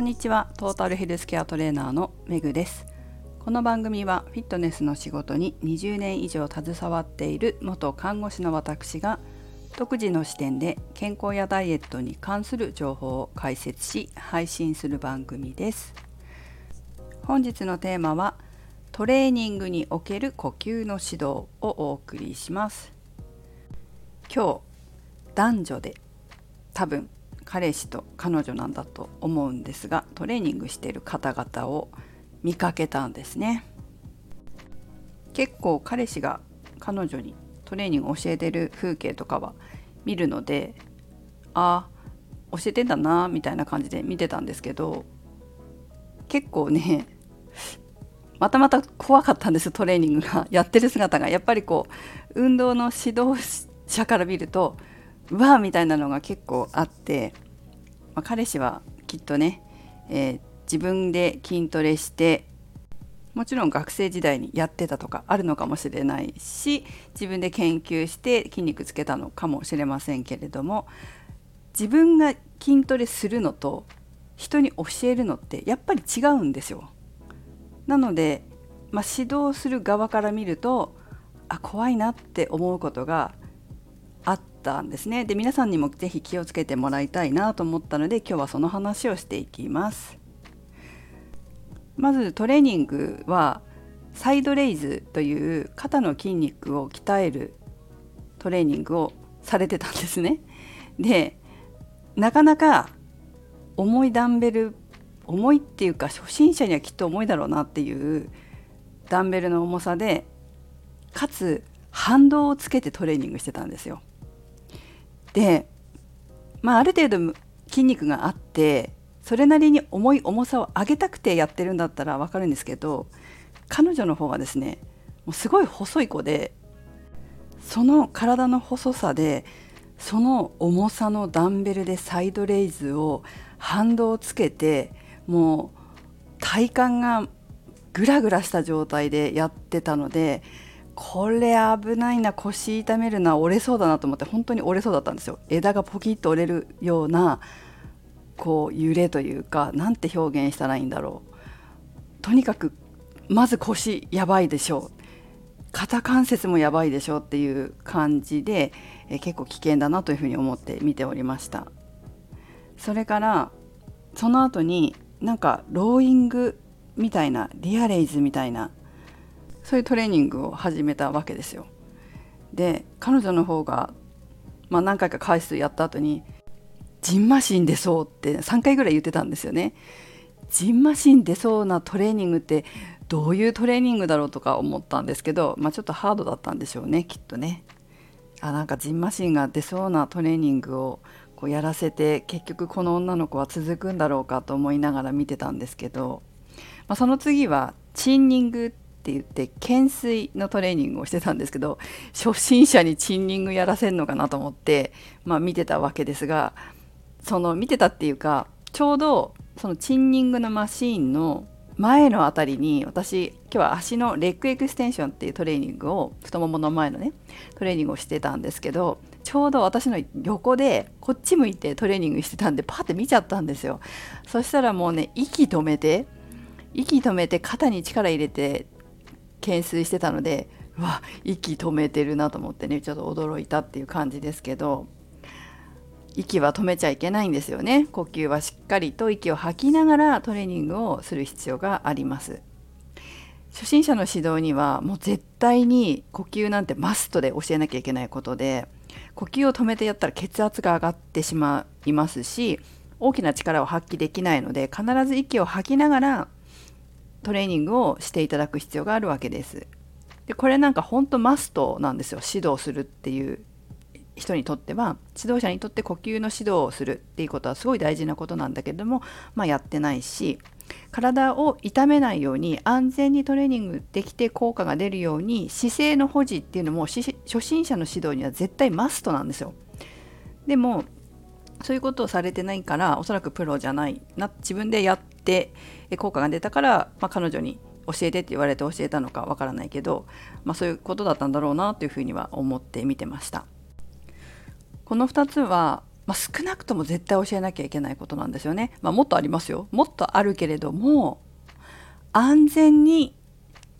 こんにちは。トータルヘルスケアトレーナーのめぐです。この番組はフィットネスの仕事に20年以上携わっている元看護師の私が独自の視点で健康やダイエットに関する情報を解説し配信する番組です。本日のテーマはトレーニングにおける呼吸の指導をお送りします。今日男女で多分彼氏と彼女なんだと思うんですがトレーニングしてる方々を見かけたんですね。結構彼氏が彼女にトレーニングを教えてる風景とかは見るのでああ教えてんだなみたいな感じで見てたんですけど結構ねまたまた怖かったんですトレーニングが。やってる姿が。やっぱりこう運動の指導者から見るとわーみたいなのが結構あって、まあ、彼氏はきっとね、えー、自分で筋トレしてもちろん学生時代にやってたとかあるのかもしれないし自分で研究して筋肉つけたのかもしれませんけれども自分が筋トレするのと人に教えるのってやっぱり違うんですよ。なので、まあ、指導する側から見るとあ怖いなって思うことがあったんですね。で皆さんにも是非気をつけてもらいたいなと思ったので今日はその話をしていきます。まずトレーニングはサイドレイズという肩の筋肉を鍛えるトレーニングをされてたんですね。でなかなか重いダンベル重いっていうか初心者にはきっと重いだろうなっていうダンベルの重さでかつ反動をつけてトレーニングしてたんですよ。で、まあ、ある程度筋肉があってそれなりに重い重さを上げたくてやってるんだったら分かるんですけど彼女の方はですねもうすごい細い子でその体の細さでその重さのダンベルでサイドレイズを反動をつけてもう体幹がグラグラした状態でやってたのでこれ危ないな腰痛めるな折れそうだなと思って本当に折れそうだったんですよ。枝がポキッと折れるようなこう揺れというかなんて表現したらいいんだろう。とにかくまず腰やばいでしょう。肩関節もやばいでしょうっていう感じでえ結構危険だなというふうに思って見ておりました。それからその後になんかローイングみたいなリアレイズみたいなそういうトレーニングを始めたわけですよ。で彼女の方が、まあ、何回か回数やった後に「ジンマシン出そう」って3回ぐらい言ってたんですよね。ジンマシン出そうなトレーニングってどういうトレーニングだろう？とか思ったんですけど、まあ、ちょっとハードだったんでしょうねきっとね。あなんかジンマシンが出そうなトレーニングをこうやらせて結局この女の子は続くんだろうか？と思いながら見てたんですけど、まあ、その次はチンニングっって言って懸垂のトレーニングをしてたんですけど初心者にチンニングやらせんのかなと思って、まあ、見てたわけですがその見てたっていうかちょうどそのチンニングのマシーンの前の辺りに私今日は足のレッグエクステンションっていうトレーニングを太ももの前のねトレーニングをしてたんですけどちょうど私の横でこっち向いてトレーニングしてたんでパッて見ちゃったんですよ。そしたらもうね息止めて息止めて肩に力入れて懸垂してたのでうわ息止めてるなと思ってねちょっと驚いたっていう感じですけど息は止めちゃいけないんですよね。呼吸はしっかりと息を吐きながらトレーニングをする必要があります。初心者の指導にはもう絶対に呼吸なんてマストで教えなきゃいけないことで呼吸を止めてやったら血圧が上がってしまいますし大きな力を発揮できないので必ず息を吐きながらトレーニングをしていただく必要があるわけです。でこれなんか本当マストなんですよ指導するっていう人にとっては指導者にとって呼吸の指導をするっていうことはすごい大事なことなんだけども、まあ、やってないし体を痛めないように安全にトレーニングできて効果が出るように姿勢の保持っていうのも初心者の指導には絶対マストなんですよ。でもそういうことをされてないからおそらくプロじゃないな自分でやって効果が出たから、まあ、彼女に教えてって言われて教えたのかわからないけど、まあ、そういうことだったんだろうなというふうには思って見てました。この2つはまあ、少なくとも絶対教えなきゃいけないことなんですよね。まあ、もっとありますよ。もっとあるけれども安全に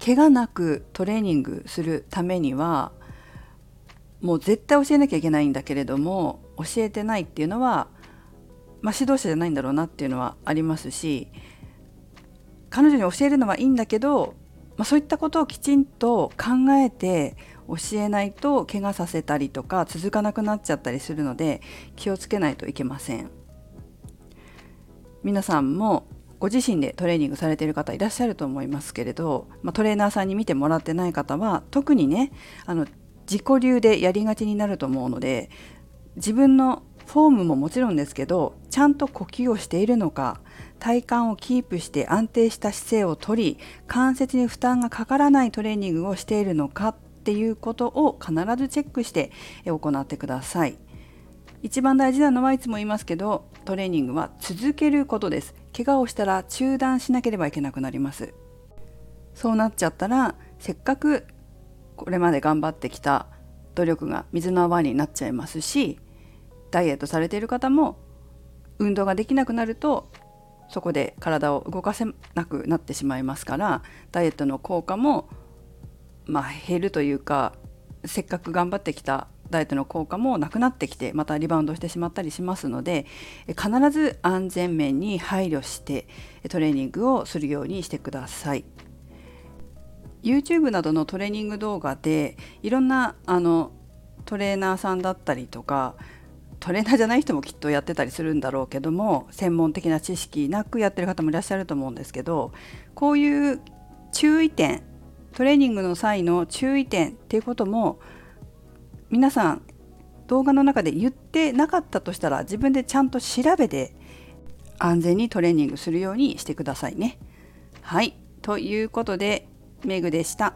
怪我なくトレーニングするためにはもう絶対教えなきゃいけないんだけれども教えてないっていうのは、まあ、指導者じゃないんだろうなっていうのはありますし彼女に教えるのはいいんだけど、まあ、そういったことをきちんと考えて教えないと怪我させたりとか続かなくなっちゃったりするので気をつけないといけません。皆さんもご自身でトレーニングされている方いらっしゃると思いますけれど、まあ、トレーナーさんに見てもらってない方は特にねあの自己流でやりがちになると思うので自分のフォームももちろんですけどちゃんと呼吸をしているのか体幹をキープして安定した姿勢をとり関節に負担がかからないトレーニングをしているのかっていうことを必ずチェックして行ってください。一番大事なのはいつも言いますけどトレーニングは続けることです。怪我をしたら中断しなければいけなくなります。そうなっちゃったらせっかくこれまで頑張ってきた努力が水の泡になっちゃいますしダイエットされている方も運動ができなくなるとそこで体を動かせなくなってしまいますからダイエットの効果もまあ減るというかせっかく頑張ってきたダイエットの効果もなくなってきてまたリバウンドしてしまったりしますので必ず安全面に配慮してトレーニングをするようにしてください。YouTube などのトレーニング動画でいろんなあのトレーナーさんだったりとかトレーナーじゃない人もきっとやってたりするんだろうけども専門的な知識なくやってる方もいらっしゃると思うんですけどこういう注意点トレーニングの際の注意点っていうことも皆さん動画の中で言ってなかったとしたら自分でちゃんと調べて安全にトレーニングするようにしてくださいね。はいということでメグでした。